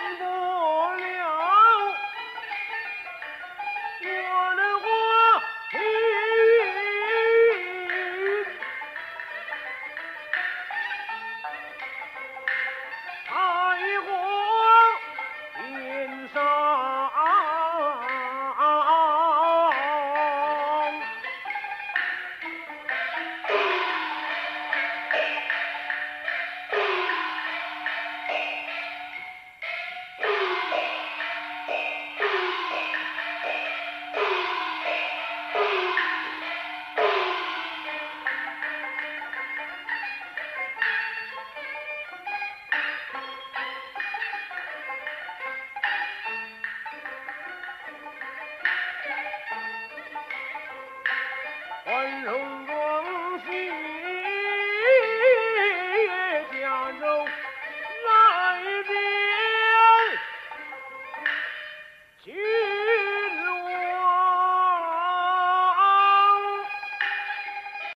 Hello.